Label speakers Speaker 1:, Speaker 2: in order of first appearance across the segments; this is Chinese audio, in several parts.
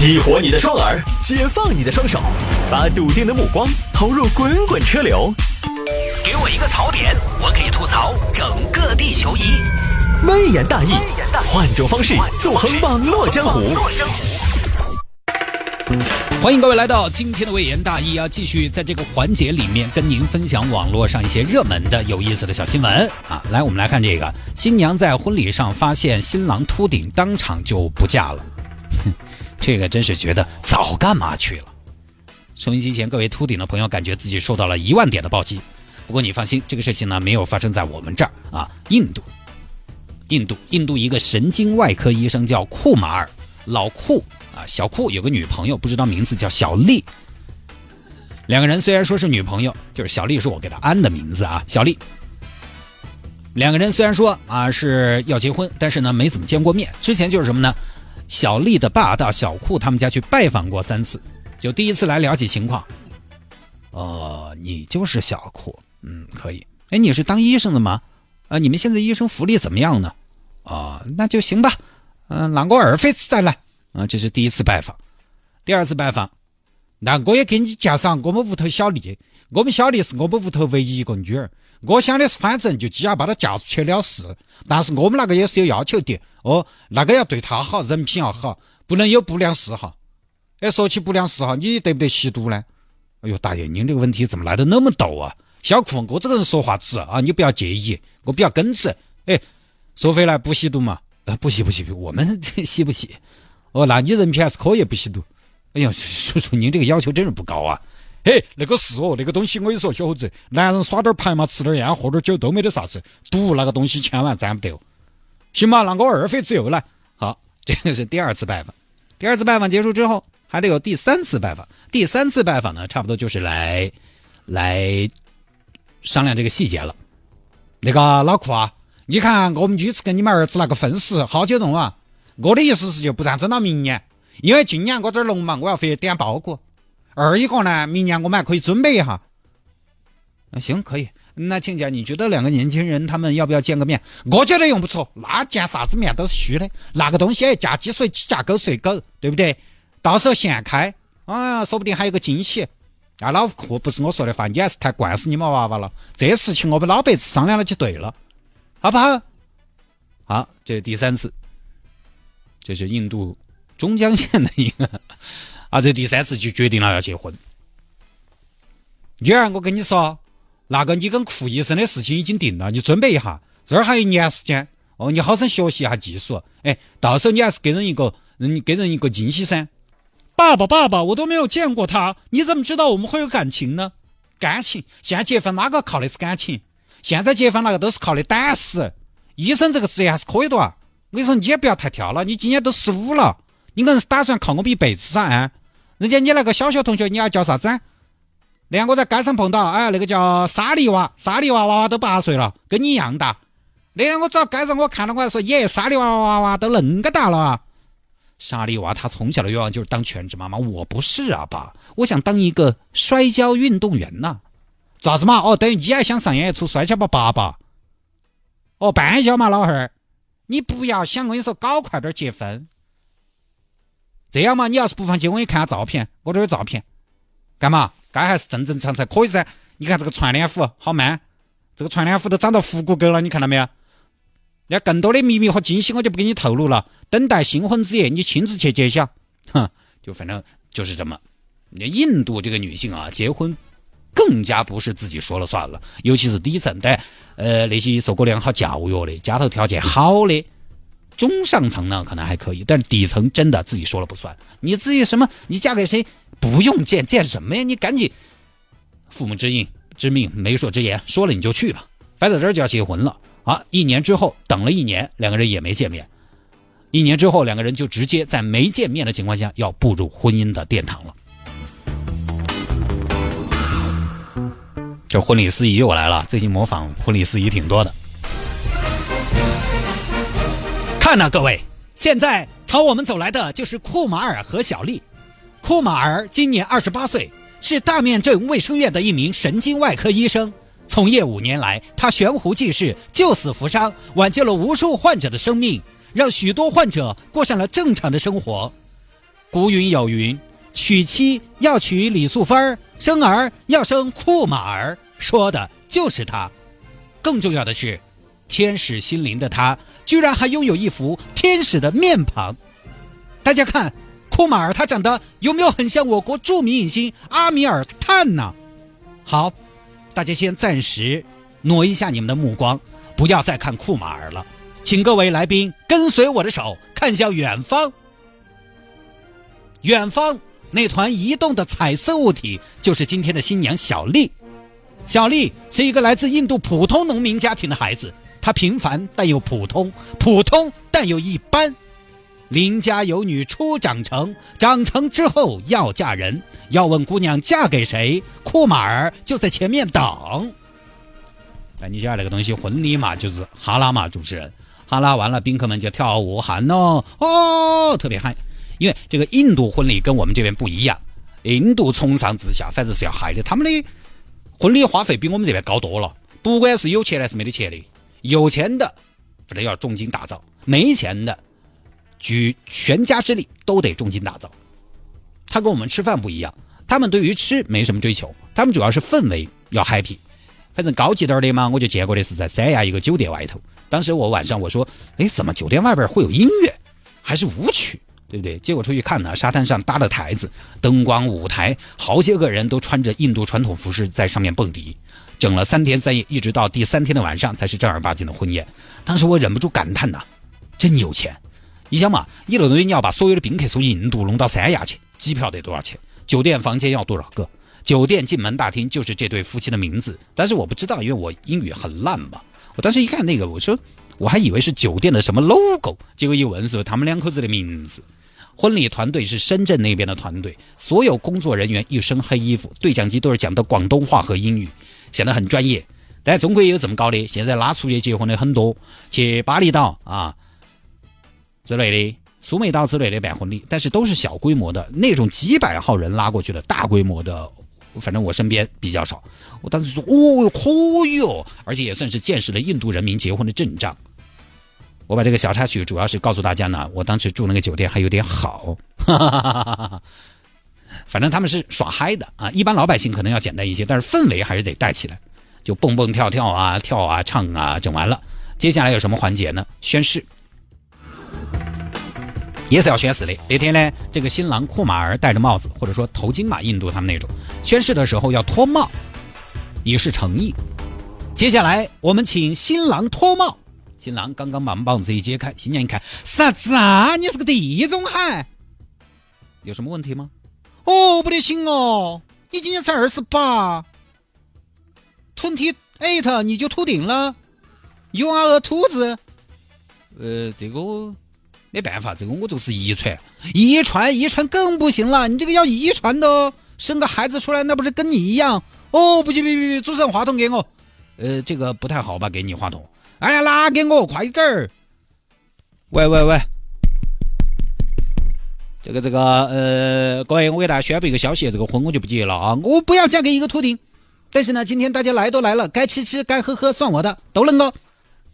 Speaker 1: 激活你的双耳，解放你的双手，把笃定的目光投入滚滚车流。给我一个槽点，我可以吐槽整个地球仪。微言大义，换种方式纵横网络江湖。
Speaker 2: 欢迎各位来到今天的微言大义啊！继续在这个环节里面跟您分享网络上一些热门的、有意思的小新闻啊。来，我们来看这个：新娘在婚礼上发现新郎秃顶，当场就不嫁了。这个真是觉得早干嘛去了。收音机前各位秃顶的朋友，感觉自己受到了一万点的暴击。不过你放心，这个事情呢没有发生在我们这儿啊，印度，印度，印度一个神经外科医生叫库马尔，老库。啊，小库有个女朋友，不知道名字叫小丽。两个人虽然说是女朋友，就是小丽是我给她安的名字啊，小丽。两个人虽然说啊是要结婚，但是呢没怎么见过面。之前就是什么呢？小丽的爸到小库他们家去拜访过三次，就第一次来了解情况。哦，你就是小库，嗯，可以。哎，你是当医生的吗？啊，你们现在医生福利怎么样呢？哦，那就行吧。嗯，那我二飞次再来。啊，这是第一次拜访，第二次拜访，那我也给你介绍我们屋头小丽。我们小丽是我们屋头唯一一个女儿。我想的是，反正就只要把她嫁出去了事。但是我们那个也是有要求的哦，那个要对她好，人品要好，不能有不良嗜好。哎，说起不良嗜好，你得不得吸毒呢？哎呦，大爷，您这个问题怎么来的那么逗啊？小库，我这个人说话直啊，你不要介意，我比较耿直。哎，说回来，不吸毒嘛？呃，不吸不吸，我们这吸不起。哦，那你人品还是可以，不吸毒。哎呀，叔叔，您这个要求真是不高啊！嘿，那个是哦，那个东西我跟你说，小伙子，男人耍点牌嘛，吃点烟，喝点酒都没得啥子。赌那个东西千万沾不得。行吧，那我二妃自由来。好，这个是第二次拜访。第二次拜访结束之后，还得有第三次拜访。第三次拜访呢，差不多就是来来商量这个细节了。那个老库啊，你看我们女子跟你们儿子那个婚事好久弄啊。我的意思是，就不然整到明年，因为今年我这儿农忙，我要回去点包裹。二一个呢，明年我们还可以准备一下。那行，可以。那请教，你觉得两个年轻人他们要不要见个面？我觉得用不着，那见啥子面都是虚的。那个东西嫁鸡随鸡，嫁狗随狗，对不对？到时候现开，啊，说不定还有个惊喜。啊，老库不是我说的话，你还是太惯死你们娃娃了。这事情我们老辈子商量了就对了，好不好？好，这是第三次。这是印度中江县的一个啊，这第三次就决定了要结婚。女儿，我跟你说，那个你跟库医生的事情已经定了，你准备一下，这儿还有一年时间哦，你好生学习一下技术，哎，到时候你还是给人一个，嗯，给人一个惊喜噻。
Speaker 3: 爸爸，爸爸，我都没有见过他，你怎么知道我们会有感情呢？
Speaker 2: 感情，现在结婚哪个靠的是感情？现在结婚那个都是靠的胆识。医生这个职业还是可以的啊。我跟你说，你也不要太挑了。你今年都十五了，你可能是打算靠我们一辈子噻？人家你那个小学同学，你要叫啥子？那天我在街上碰到，哎，那个叫沙利娃，沙利娃娃娃都八岁了，跟你一样大。那天我走到街上，我看到我还说，耶，沙利娃娃娃娃都恁个大了啊！沙利娃他从小的愿望就是当全职妈妈，我不是啊，爸，我想当一个摔跤运动员呐。咋子嘛？哦，等于你还想上演一出摔跤吧，爸爸？哦，半跤嘛，老汉儿。你不要想，我跟你说，搞快点结婚。这样嘛，你要是不放心，我给你看下照片，我这有照片。干嘛？该还是正正常常可以噻。你看这个串联虎好吗这个串联虎都长到腹骨沟了，你看到没有？那更多的秘密和惊喜，我就不给你透露了。等待新婚之夜，你亲自去揭晓。哼，就反正就是这么。那印度这个女性啊，结婚。更加不是自己说了算了，尤其是底层的，呃，那些受过良好教育的、家头条件好的，中上层呢可能还可以，但是底层真的自己说了不算。你自己什么？你嫁给谁？不用见见什么呀？你赶紧，父母之命之命，媒妁之言，说了你就去吧。反正这儿就要结婚了啊！一年之后，等了一年，两个人也没见面。一年之后，两个人就直接在没见面的情况下要步入婚姻的殿堂了。这婚礼司仪又来了，最近模仿婚礼司仪挺多的。看呐，各位，现在朝我们走来的就是库马尔和小丽。库马尔今年二十八岁，是大面镇卫生院的一名神经外科医生，从业五年来，他悬壶济世，救死扶伤，挽救了无数患者的生命，让许多患者过上了正常的生活。古语有云：“娶妻要娶李素芬，生儿要生库马儿。”说的就是他。更重要的是，天使心灵的他，居然还拥有一副天使的面庞。大家看，库马尔他长得有没有很像我国著名影星阿米尔汗呢？好，大家先暂时挪一下你们的目光，不要再看库马尔了，请各位来宾跟随我的手，看向远方。远方那团移动的彩色物体，就是今天的新娘小丽。小丽是一个来自印度普通农民家庭的孩子，他平凡但又普通，普通但又一般。邻家有女初长成，长成之后要嫁人，要问姑娘嫁给谁，库马尔就在前面等。哎，你晓得那个东西，婚礼嘛，就是哈拉嘛，主持人哈拉完了，宾客们就跳舞喊哦哦，特别嗨。因为这个印度婚礼跟我们这边不一样，印度从上至下反正是要嗨的，他们的婚礼花费比我们这边高多了。不管是有钱的还是没得钱的，有钱的反正要重金打造，没钱的。举全家之力都得重金打造。他跟我们吃饭不一样，他们对于吃没什么追求，他们主要是氛围要 happy。反正高级点的嘛，我就见过的是在三亚一个酒店外头。当时我晚上我说，哎，怎么酒店外边会有音乐，还是舞曲，对不对？结果出去看呢，沙滩上搭了台子，灯光舞台，好些个人都穿着印度传统服饰在上面蹦迪，整了三天三夜，一直到第三天的晚上才是正儿八经的婚宴。当时我忍不住感叹呐，真有钱。你想嘛，一楼东西你要把所有的宾客从印度弄到三亚去，机票得多少钱？酒店房间要多少个？酒店进门大厅就是这对夫妻的名字，但是我不知道，因为我英语很烂嘛。我当时一看那个，我说我还以为是酒店的什么 logo，结果一问是他们两口子的名字。婚礼团队是深圳那边的团队，所有工作人员一身黑衣服，对讲机都是讲的广东话和英语，显得很专业。但中国也有这么高的，现在拉出去结婚的很多，去巴厘岛啊。之类的，苏梅岛之类的办婚礼，但是都是小规模的那种，几百号人拉过去的大规模的，反正我身边比较少。我当时说，哦，可以哦，而且也算是见识了印度人民结婚的阵仗。我把这个小插曲主要是告诉大家呢，我当时住那个酒店还有点好，哈哈哈哈哈哈反正他们是耍嗨的啊，一般老百姓可能要简单一些，但是氛围还是得带起来，就蹦蹦跳跳啊，跳啊，唱啊，整完了，接下来有什么环节呢？宣誓。也是要宣誓的。那天呢，这个新郎库马尔戴着帽子，或者说头巾嘛，印度他们那种。宣誓的时候要脱帽，以示诚意。接下来我们请新郎脱帽。新郎刚刚把帽子一揭开，新娘一看，啥子啊？你是个地中海？有什么问题吗？哦，不得行哦，你今年才二十八，twenty eight，你就秃顶了？You are a 秃子？呃，这个。没办法，这个我就是遗传，遗传遗传更不行了。你这个要遗传的哦，生个孩子出来，那不是跟你一样？哦，不行，不行，主持人话筒给我。呃，这个不太好吧？给你话筒。哎呀，拿给我，快点儿。喂喂喂，这个这个呃，各位，我给大家宣布一个消息，这个婚我就不结了啊！我不要嫁给一个秃顶。但是呢，今天大家来都来了，该吃吃，该喝喝，算我的，都能够。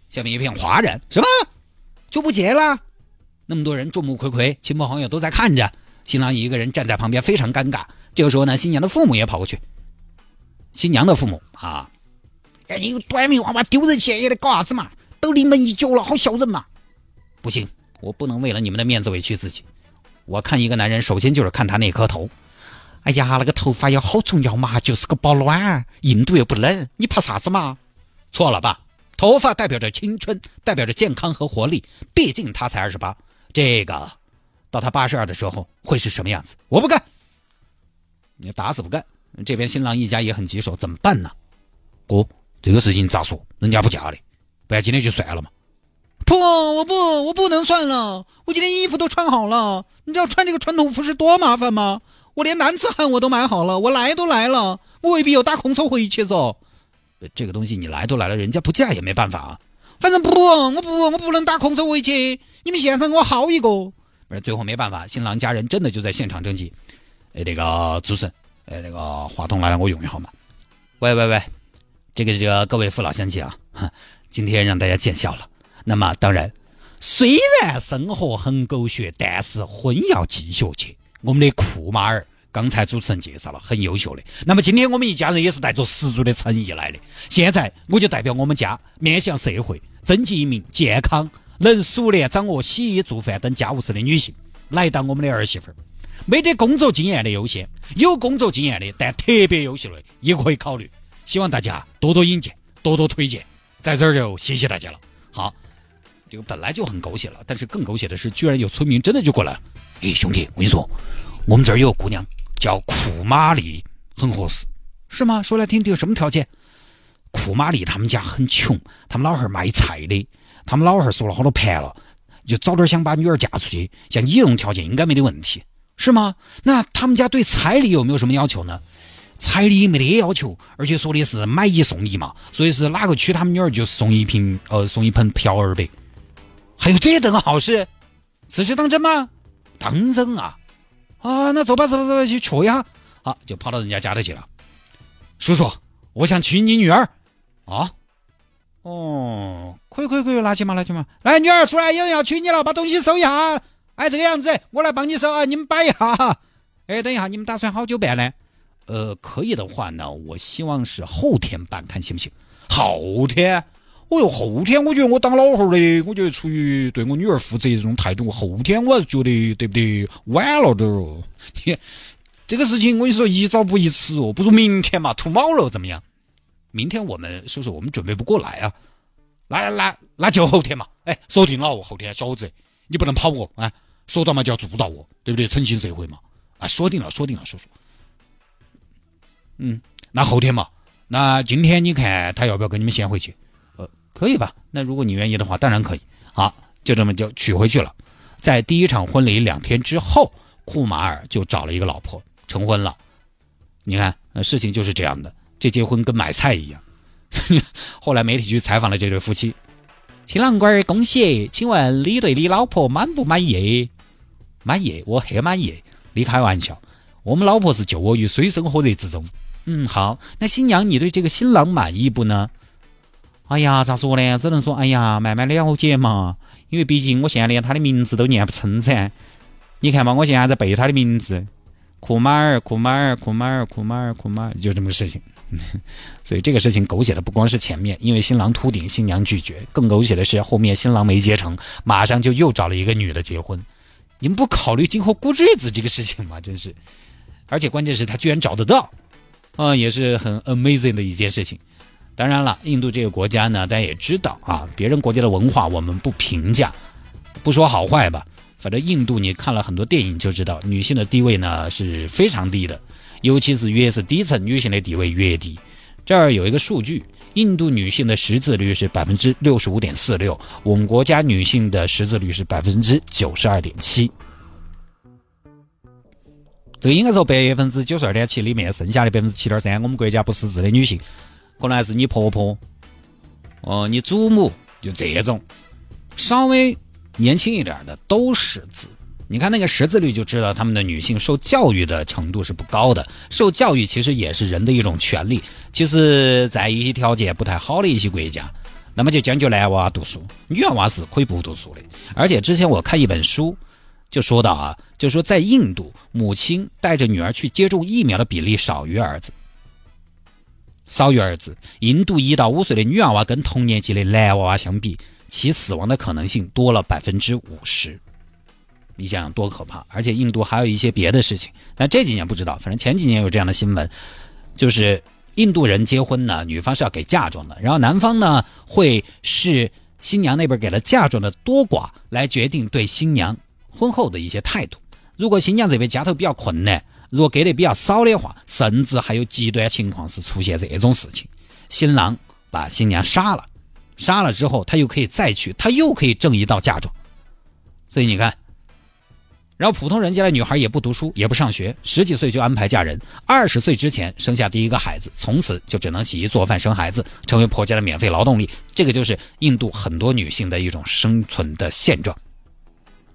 Speaker 2: 下面一片哗然，什么就不结了？那么多人众目睽睽，亲朋好友都在看着，新郎一个人站在旁边，非常尴尬。这个时候呢，新娘的父母也跑过去。新娘的父母啊，哎，你个短命娃娃，丢人现眼的，搞啥子嘛？都临门一脚了，好笑人嘛？不行，我不能为了你们的面子委屈自己。我看一个男人，首先就是看他那颗头。哎呀，那个头发要好重要嘛，就是个保暖，印度又不冷，你怕啥子嘛？错了吧？头发代表着青春，代表着健康和活力，毕竟他才二十八。这个，到他八十二的时候会是什么样子？我不干，你打死不干。这边新郎一家也很棘手，怎么办呢？哥，这个事情咋说？人家不嫁的，不然今天就算了嘛。不，我不，我不能算了。我今天衣服都穿好了，你知道穿这个传统服饰多麻烦吗？我连男子汉我都买好了，我来都来了，我未必有搭空手回去走。这个东西你来都来了，人家不嫁也没办法啊。反正不，我不，我不能打空手回去。你们现场给我薅一个。不是，最后没办法，新郎家人真的就在现场征集。哎，那个主持人，哎，那个话筒拿来，我用一下嘛。喂喂喂，这个这个各位父老乡亲啊，今天让大家见笑了。那么当然，虽然生活很狗血，但是婚要继续去。我们的库马尔，刚才主持人介绍了，很优秀的。那么今天我们一家人也是带着十足的诚意来的。现在我就代表我们家面向社会，征集一名健康、能熟练掌握洗衣做饭等家务事的女性，来当我们的儿媳妇儿。没得工作经验的优先，有工作经验的但特别优秀的也可以考虑。希望大家多多引荐，多多推荐。在这儿就谢谢大家了。好，这个本来就很狗血了，但是更狗血的是，居然有村民真的就过来了。哎，兄弟，我跟你说，我们这儿有个姑娘叫库玛丽，很合适，是吗？说来听听，什么条件？库玛丽他们家很穷，他们老汉儿卖菜的，他们老汉儿说了好多盘了，就早点想把女儿嫁出去，像你这种条件应该没得问题。是吗？那他们家对彩礼有没有什么要求呢？彩礼没得要求，而且说的是买一送一嘛，所以是哪个娶他们女儿就送一瓶呃送一盆瓢儿呗。还有这等好事，此事当真吗？当真啊！啊，那走吧走吧走吧去瞧一下。好，就跑到人家家里去了。叔叔，我想娶你女儿。啊？哦，可以可以可以，拿去嘛拿去嘛。来，女儿出来，有人要娶你了，把东西收一下。哎，这个样子，我来帮你收啊！你们摆一下。哎，等一下，你们打算好久办呢？呃，可以的话呢，我希望是后天办，看行不行？后天？哦哟，后天，我觉得我当老汉儿的，我觉得出于对我女儿负责这种态度，后天我还是觉得对不对？晚了点哦。你这个事情，我跟你说，宜早不宜迟哦，不如明天嘛，涂猫了怎么样？明天我们是不是我们准备不过来啊？那那那就后天嘛。哎，说定了哦，后天，小伙子，你不能跑我啊！说到嘛就要做到哦，对不对？诚信社会嘛，啊，说定了，说定了，叔叔。嗯，那后天嘛，那今天你看他要不要跟你们先回去？可以吧？那如果你愿意的话，当然可以。好，就这么就娶回去了。在第一场婚礼两天之后，库马尔就找了一个老婆，成婚了。你看，事情就是这样的，这结婚跟买菜一样。后来媒体去采访了这对夫妻，新郎官儿恭喜，请问你对你老婆满不满意？满意，我很满意。你开玩笑，我们老婆是救我于水深火热之中。嗯，好，那新娘你对这个新郎满意不呢？哎呀，咋说呢？只能说，哎呀，慢慢了解嘛。因为毕竟我现在连他的名字都念不成噻。你看嘛，我现在还在背他的名字，库马尔，库马尔，库马尔，库马尔，库马尔，就这么个事情。所以这个事情狗血的不光是前面，因为新郎秃顶，新娘拒绝，更狗血的是后面新郎没结成，马上就又找了一个女的结婚。你们不考虑今后过日子这个事情吗？真是，而且关键是他居然找得到，啊，也是很 amazing 的一件事情。当然了，印度这个国家呢，大家也知道啊，别人国家的文化我们不评价，不说好坏吧。反正印度你看了很多电影就知道，女性的地位呢是非常低的，尤其是越是低层，女性的地位越低。这儿有一个数据。印度女性的识字率是百分之六十五点四六，我们国家女性的识字率是百分之九十二点七。这个应该说百分之九十二点七里面，剩下的百分之七点三，我们国家不识字的女性，可能还是你婆婆，哦，你祖母，就这种，稍微年轻一点的都识字。你看那个识字率就知道，他们的女性受教育的程度是不高的。受教育其实也是人的一种权利。其实，在一些条件不太好的一些国家，那么就讲究男娃读书，女娃是可以不读书的。而且之前我看一本书，就说到啊，就说在印度，母亲带着女儿去接种疫苗的比例少于儿子，少于儿子。印度一到五岁的女娃娃跟同年纪的男娃娃相比，其死亡的可能性多了百分之五十。你想想多可怕！而且印度还有一些别的事情，但这几年不知道。反正前几年有这样的新闻，就是印度人结婚呢，女方是要给嫁妆的，然后男方呢会是新娘那边给了嫁妆的多寡来决定对新娘婚后的一些态度。如果新娘这边家头比较困难，如果给的比较少的话，甚至还有极端情况是出现这种事情：新郎把新娘杀了，杀了之后他又可以再娶，他又可以挣一道嫁妆。所以你看。然后普通人家的女孩也不读书，也不上学，十几岁就安排嫁人，二十岁之前生下第一个孩子，从此就只能洗衣做饭生孩子，成为婆家的免费劳动力。这个就是印度很多女性的一种生存的现状。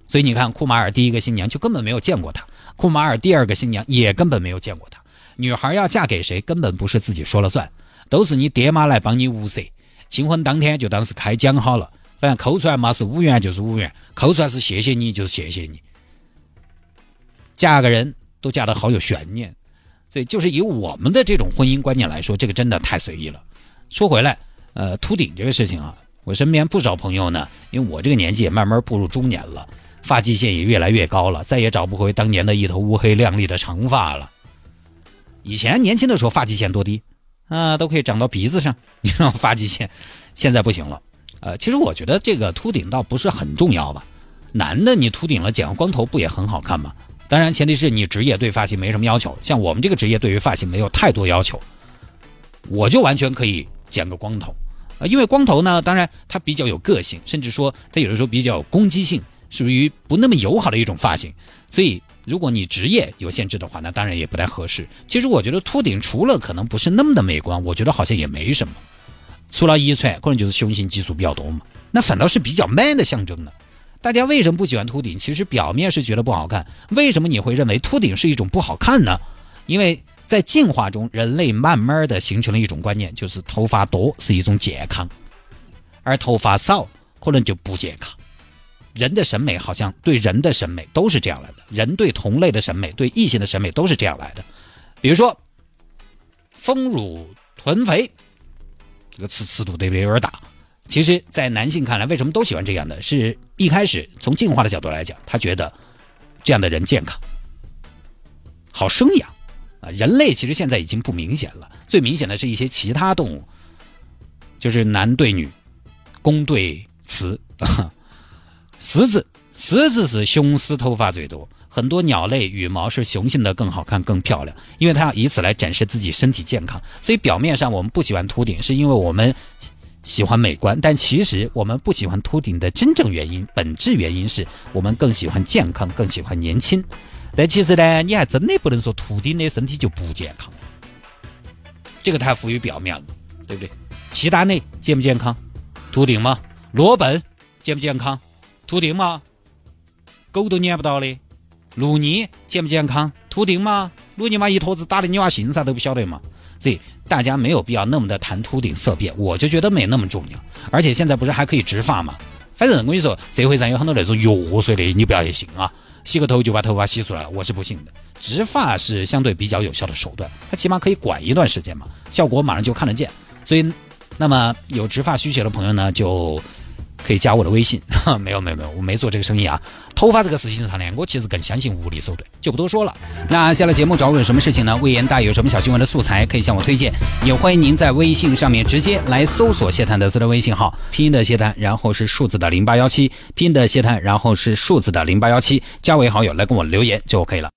Speaker 2: 所以你看，库马尔第一个新娘就根本没有见过他，库马尔第二个新娘也根本没有见过他。女孩要嫁给谁，根本不是自己说了算，都是你爹妈来帮你物色。新婚当天就当是开奖好了，反正抠出来嘛是五元就是五元，抠出来是谢谢你就是谢谢你。嫁个人都嫁得好有悬念。所以，就是以我们的这种婚姻观念来说，这个真的太随意了。说回来，呃，秃顶这个事情啊，我身边不少朋友呢，因为我这个年纪也慢慢步入中年了，发际线也越来越高了，再也找不回当年的一头乌黑亮丽的长发了。以前年轻的时候发际线多低啊，都可以长到鼻子上，你知道发际线，现在不行了。呃，其实我觉得这个秃顶倒不是很重要吧。男的你秃顶了，剪个光头不也很好看吗？当然，前提是你职业对发型没什么要求。像我们这个职业，对于发型没有太多要求，我就完全可以剪个光头。呃，因为光头呢，当然它比较有个性，甚至说它有的时候比较有攻击性，属于不那么友好的一种发型。所以，如果你职业有限制的话，那当然也不太合适。其实我觉得秃顶除了可能不是那么的美观，我觉得好像也没什么。除了遗传，可能就是雄性激素比较多嘛，那反倒是比较 man 的象征呢。大家为什么不喜欢秃顶？其实表面是觉得不好看。为什么你会认为秃顶是一种不好看呢？因为在进化中，人类慢慢的形成了一种观念，就是头发多是一种健康，而头发少可能就不健康。人的审美好像对人的审美都是这样来的，人对同类的审美、对异性的审美都是这样来的。比如说，丰乳臀肥，这个词尺度得有点大？其实，在男性看来，为什么都喜欢这样的？是一开始从进化的角度来讲，他觉得这样的人健康、好生养啊。人类其实现在已经不明显了，最明显的是一些其他动物，就是男对女、公对雌。狮子，狮子是雄狮头发最多，很多鸟类羽毛是雄性的更好看、更漂亮，因为它要以此来展示自己身体健康。所以表面上我们不喜欢秃顶，是因为我们。喜欢美观，但其实我们不喜欢秃顶的真正原因，本质原因是我们更喜欢健康，更喜欢年轻。但其实呢，你还真的不能说秃顶的身体就不健康，这个太浮于表面了，对不对？其他内健不健康？秃顶吗？裸奔健不健康？秃顶吗？狗都撵不到的，鲁尼健不健康？秃顶吗？鲁尼妈一坨子打的你娃心啥都不晓得嘛？所以大家没有必要那么的谈秃顶色变，我就觉得没那么重要。而且现在不是还可以植发吗？反正我跟你说，社会上有很多那种药水的，你不要去信啊！洗个头就把头发洗出来，我是不信的。植发是相对比较有效的手段，它起码可以管一段时间嘛，效果马上就看得见。所以，那么有植发需求的朋友呢，就。可以加我的微信，哈 没有没有没有，我没做这个生意啊。头发这个事情上呢，我其实更相信物理手段，就不多说了。那下了节目找我有什么事情呢？魏延大有什么小新闻的素材可以向我推荐，也欢迎您在微信上面直接来搜索谢探德斯的微信号，拼音的谢探，然后是数字的零八幺七，拼音的谢探，然后是数字的零八幺七，加为好友来跟我留言就 OK 了。